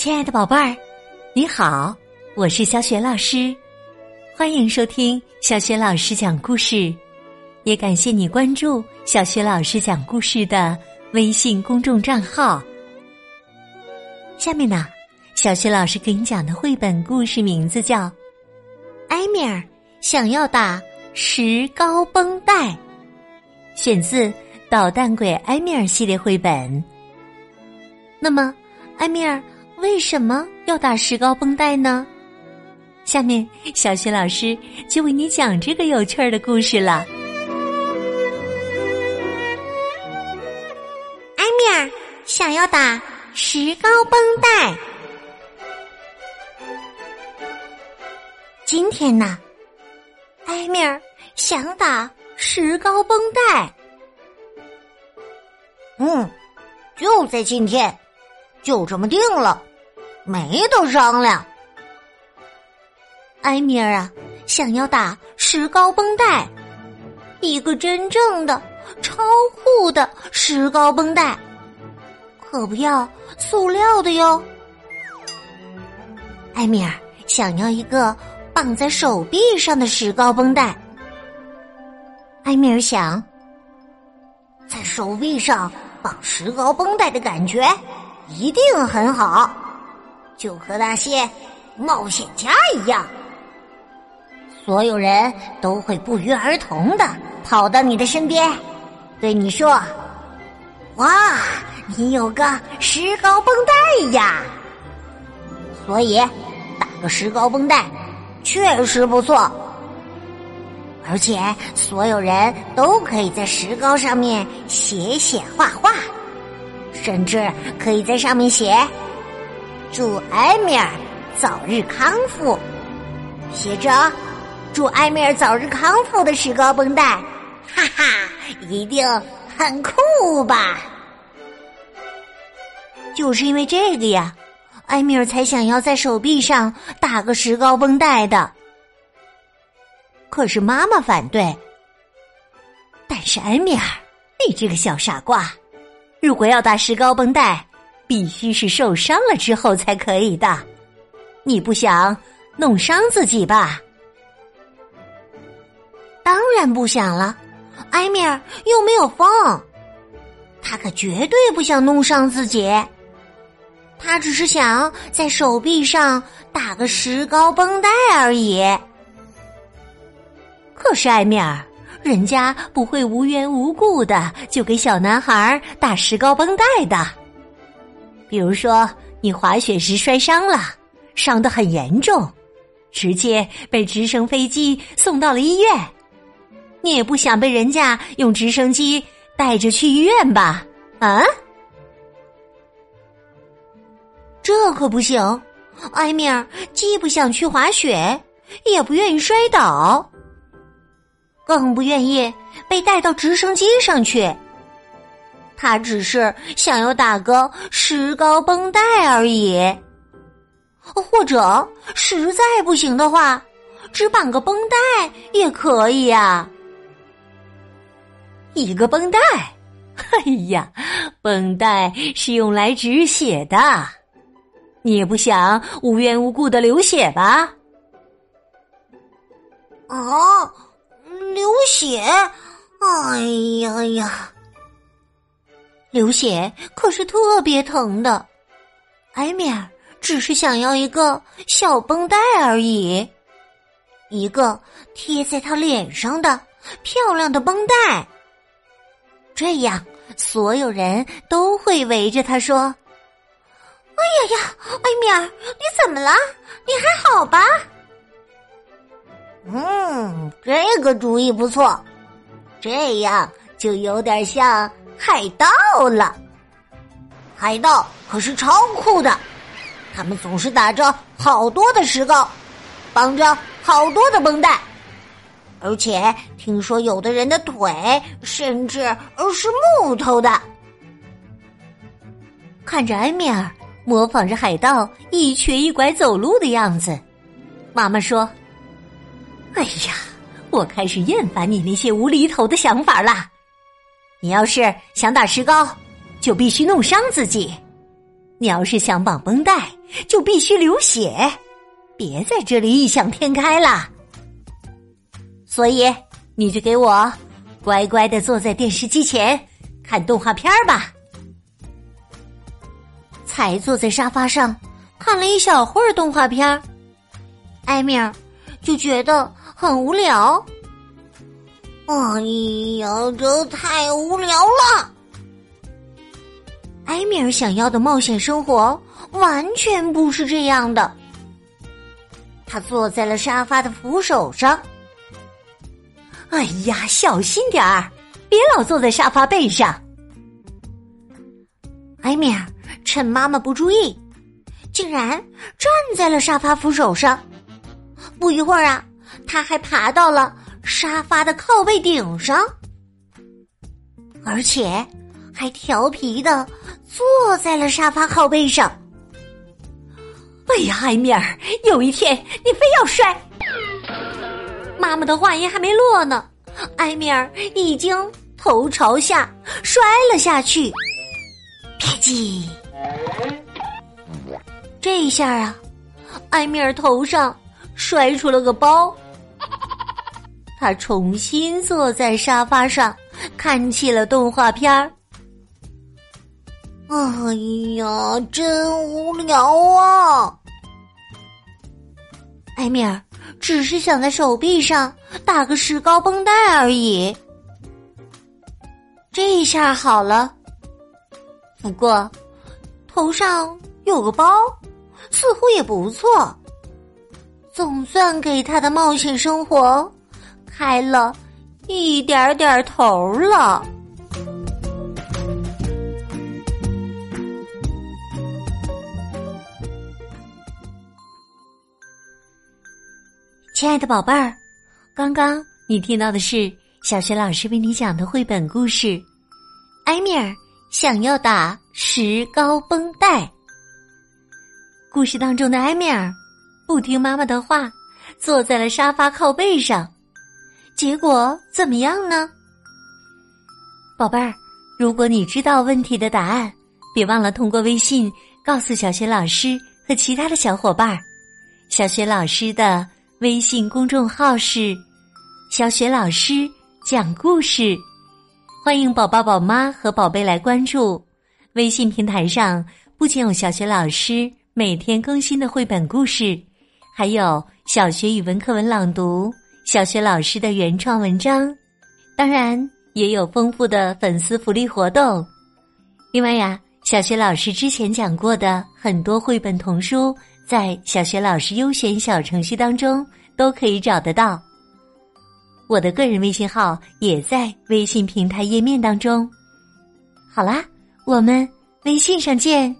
亲爱的宝贝儿，你好，我是小雪老师，欢迎收听小雪老师讲故事，也感谢你关注小雪老师讲故事的微信公众账号。下面呢，小雪老师给你讲的绘本故事名字叫《埃米尔想要打石膏绷带》，选自《捣蛋鬼埃米尔》系列绘本。那么，埃米尔。为什么要打石膏绷带呢？下面小雪老师就为你讲这个有趣儿的故事了。艾米尔想要打石膏绷带。今天呢，艾米尔想打石膏绷带。嗯，就在今天，就这么定了。没得商量，埃米尔啊，想要打石膏绷带，一个真正的、超酷的石膏绷带，可不要塑料的哟。埃米尔想要一个绑在手臂上的石膏绷带。埃米尔想，在手臂上绑石膏绷带的感觉一定很好。就和那些冒险家一样，所有人都会不约而同的跑到你的身边，对你说：“哇，你有个石膏绷带呀！”所以打个石膏绷带确实不错，而且所有人都可以在石膏上面写写画画，甚至可以在上面写。祝埃米尔早日康复，写着“祝埃米尔早日康复”的石膏绷带，哈哈，一定很酷吧？就是因为这个呀，埃米尔才想要在手臂上打个石膏绷带的。可是妈妈反对。但是埃米尔，你这个小傻瓜，如果要打石膏绷带。必须是受伤了之后才可以的，你不想弄伤自己吧？当然不想了，埃米尔又没有疯，他可绝对不想弄伤自己，他只是想在手臂上打个石膏绷带而已。可是埃米尔，人家不会无缘无故的就给小男孩打石膏绷带的。比如说，你滑雪时摔伤了，伤得很严重，直接被直升飞机送到了医院。你也不想被人家用直升机带着去医院吧？啊，这可不行！埃米尔既不想去滑雪，也不愿意摔倒，更不愿意被带到直升机上去。他只是想要打个石膏绷带而已，或者实在不行的话，只绑个绷带也可以呀。一个绷带，哎呀，绷带是用来止血的，你也不想无缘无故的流血吧？啊，流血！哎呀呀！流血可是特别疼的，埃米尔只是想要一个小绷带而已，一个贴在他脸上的漂亮的绷带。这样，所有人都会围着他说：“哎呀呀，埃米尔，你怎么了？你还好吧？”嗯，这个主意不错，这样就有点像。海盗了，海盗可是超酷的，他们总是打着好多的石膏，绑着好多的绷带，而且听说有的人的腿甚至是木头的。看着埃米尔模仿着海盗一瘸一拐走路的样子，妈妈说：“哎呀，我开始厌烦你那些无厘头的想法了。”你要是想打石膏，就必须弄伤自己。你要是想绑绷带，就必须流血，别在这里异想天开了。所以，你就给我乖乖的坐在电视机前看动画片吧。才坐在沙发上看了一小会儿动画片，艾米尔就觉得很无聊。哎呀，这太无聊了！埃米尔想要的冒险生活完全不是这样的。他坐在了沙发的扶手上。哎呀，小心点儿，别老坐在沙发背上。埃米尔趁妈妈不注意，竟然站在了沙发扶手上。不一会儿啊，他还爬到了。沙发的靠背顶上，而且还调皮的坐在了沙发靠背上。哎呀，艾米尔，有一天你非要摔！妈妈的话音还没落呢，埃米尔已经头朝下摔了下去。啪叽！这一下啊，埃米尔头上摔出了个包。他重新坐在沙发上，看起了动画片儿。哎呀，真无聊啊！艾米尔只是想在手臂上打个石膏绷带而已。这下好了，不过头上有个包，似乎也不错，总算给他的冒险生活。开了一点点头了，亲爱的宝贝儿，刚刚你听到的是小学老师为你讲的绘本故事《埃米尔想要打石膏绷带》。故事当中的埃米尔不听妈妈的话，坐在了沙发靠背上。结果怎么样呢，宝贝儿？如果你知道问题的答案，别忘了通过微信告诉小学老师和其他的小伙伴。小学老师的微信公众号是“小雪老师讲故事”，欢迎宝宝、宝妈和宝贝来关注。微信平台上不仅有小学老师每天更新的绘本故事，还有小学语文课文朗读。小学老师的原创文章，当然也有丰富的粉丝福利活动。另外呀，小学老师之前讲过的很多绘本童书，在小学老师优选小程序当中都可以找得到。我的个人微信号也在微信平台页面当中。好啦，我们微信上见。